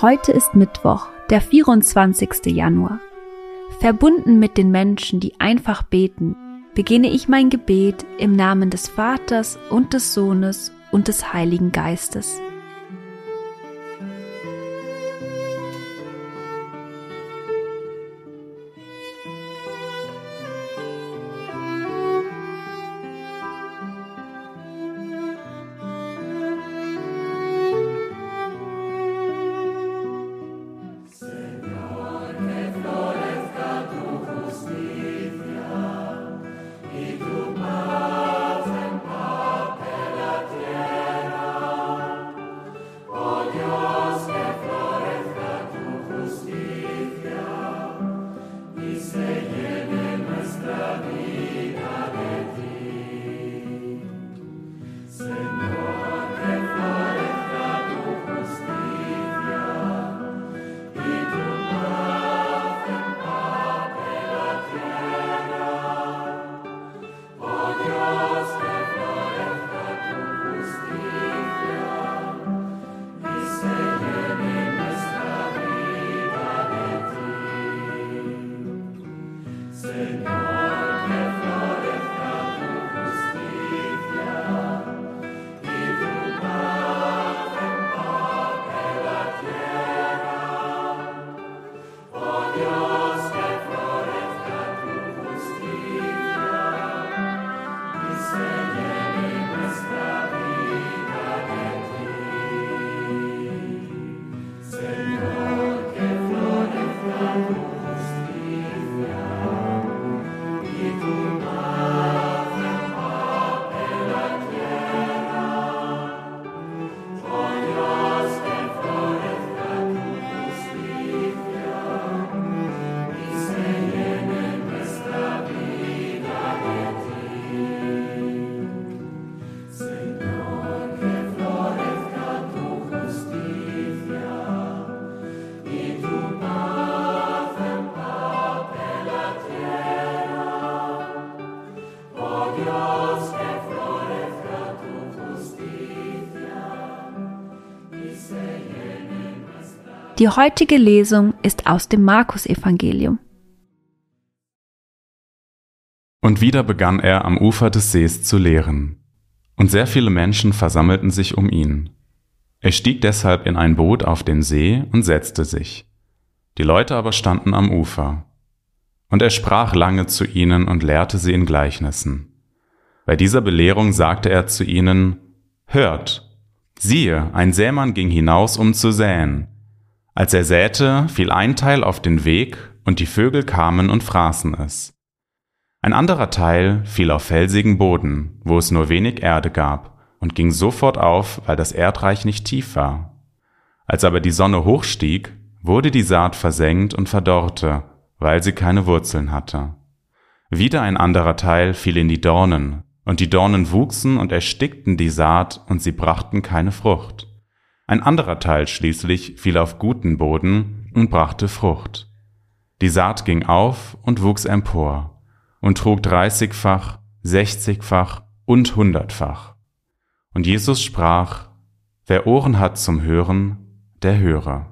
Heute ist Mittwoch, der 24. Januar. Verbunden mit den Menschen, die einfach beten, beginne ich mein Gebet im Namen des Vaters und des Sohnes und des Heiligen Geistes. Die heutige Lesung ist aus dem Markus-Evangelium. Und wieder begann er am Ufer des Sees zu lehren. Und sehr viele Menschen versammelten sich um ihn. Er stieg deshalb in ein Boot auf den See und setzte sich. Die Leute aber standen am Ufer. Und er sprach lange zu ihnen und lehrte sie in Gleichnissen. Bei dieser Belehrung sagte er zu ihnen, Hört, siehe, ein Sämann ging hinaus, um zu säen. Als er säte, fiel ein Teil auf den Weg, und die Vögel kamen und fraßen es. Ein anderer Teil fiel auf felsigen Boden, wo es nur wenig Erde gab, und ging sofort auf, weil das Erdreich nicht tief war. Als aber die Sonne hochstieg, wurde die Saat versenkt und verdorrte, weil sie keine Wurzeln hatte. Wieder ein anderer Teil fiel in die Dornen, und die Dornen wuchsen und erstickten die Saat, und sie brachten keine Frucht. Ein anderer Teil schließlich fiel auf guten Boden und brachte Frucht. Die Saat ging auf und wuchs empor und trug dreißigfach, sechzigfach und hundertfach. Und Jesus sprach, Wer Ohren hat zum Hören, der höre.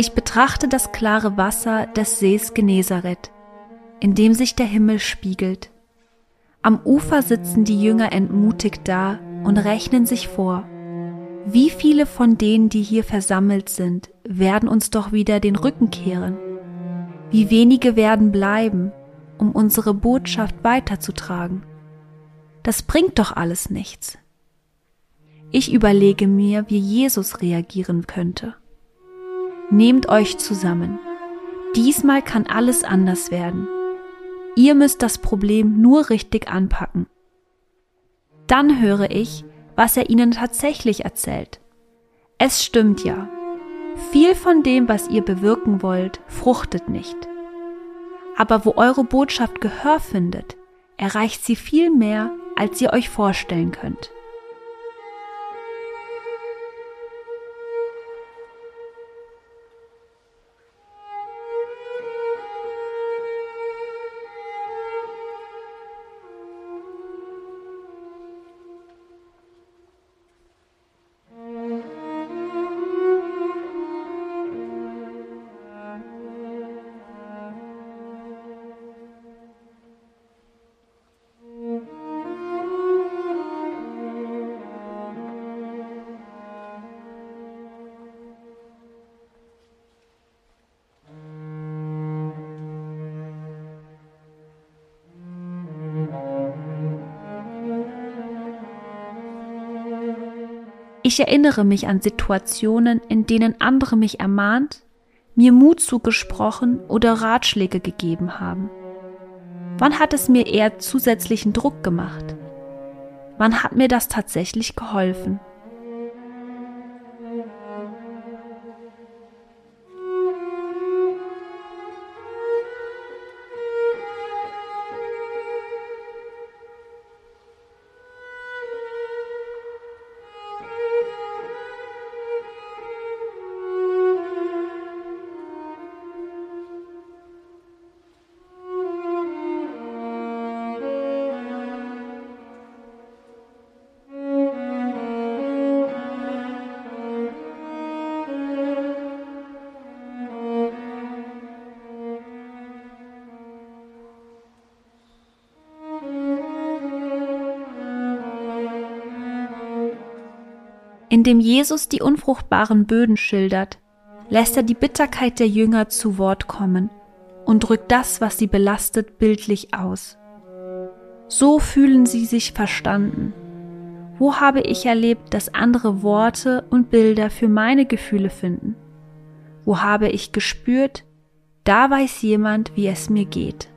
Ich betrachte das klare Wasser des Sees Genezareth, in dem sich der Himmel spiegelt. Am Ufer sitzen die Jünger entmutigt da und rechnen sich vor. Wie viele von denen, die hier versammelt sind, werden uns doch wieder den Rücken kehren? Wie wenige werden bleiben, um unsere Botschaft weiterzutragen? Das bringt doch alles nichts. Ich überlege mir, wie Jesus reagieren könnte. Nehmt euch zusammen. Diesmal kann alles anders werden. Ihr müsst das Problem nur richtig anpacken. Dann höre ich, was er ihnen tatsächlich erzählt. Es stimmt ja. Viel von dem, was ihr bewirken wollt, fruchtet nicht. Aber wo eure Botschaft Gehör findet, erreicht sie viel mehr, als ihr euch vorstellen könnt. Ich erinnere mich an Situationen, in denen andere mich ermahnt, mir Mut zugesprochen oder Ratschläge gegeben haben. Wann hat es mir eher zusätzlichen Druck gemacht? Wann hat mir das tatsächlich geholfen? Indem Jesus die unfruchtbaren Böden schildert, lässt er die Bitterkeit der Jünger zu Wort kommen und drückt das, was sie belastet, bildlich aus. So fühlen sie sich verstanden. Wo habe ich erlebt, dass andere Worte und Bilder für meine Gefühle finden? Wo habe ich gespürt, da weiß jemand, wie es mir geht.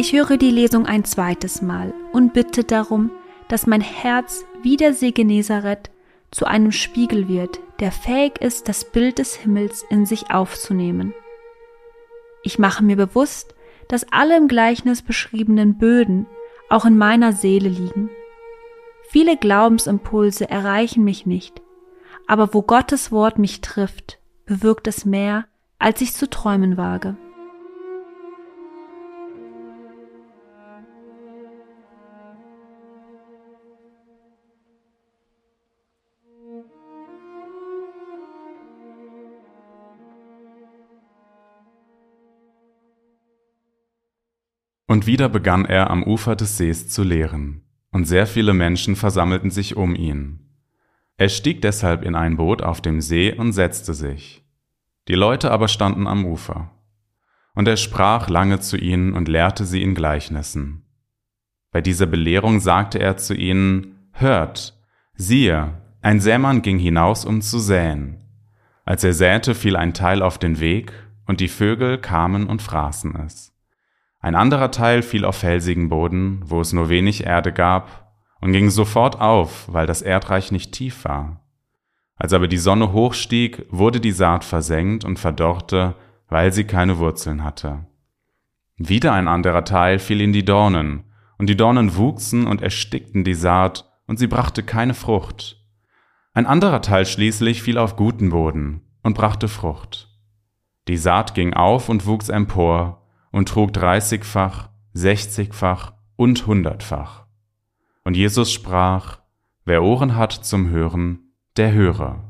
Ich höre die Lesung ein zweites Mal und bitte darum, dass mein Herz wie der See Genezareth zu einem Spiegel wird, der fähig ist, das Bild des Himmels in sich aufzunehmen. Ich mache mir bewusst, dass alle im Gleichnis beschriebenen Böden auch in meiner Seele liegen. Viele Glaubensimpulse erreichen mich nicht, aber wo Gottes Wort mich trifft, bewirkt es mehr, als ich zu träumen wage. Und wieder begann er am Ufer des Sees zu lehren, und sehr viele Menschen versammelten sich um ihn. Er stieg deshalb in ein Boot auf dem See und setzte sich. Die Leute aber standen am Ufer. Und er sprach lange zu ihnen und lehrte sie in Gleichnissen. Bei dieser Belehrung sagte er zu ihnen, Hört, siehe, ein Sämann ging hinaus, um zu säen. Als er säte, fiel ein Teil auf den Weg, und die Vögel kamen und fraßen es. Ein anderer Teil fiel auf felsigen Boden, wo es nur wenig Erde gab, und ging sofort auf, weil das Erdreich nicht tief war. Als aber die Sonne hochstieg, wurde die Saat versenkt und verdorrte, weil sie keine Wurzeln hatte. Wieder ein anderer Teil fiel in die Dornen, und die Dornen wuchsen und erstickten die Saat, und sie brachte keine Frucht. Ein anderer Teil schließlich fiel auf guten Boden und brachte Frucht. Die Saat ging auf und wuchs empor und trug dreißigfach, sechzigfach und hundertfach. Und Jesus sprach, Wer Ohren hat zum Hören, der höre.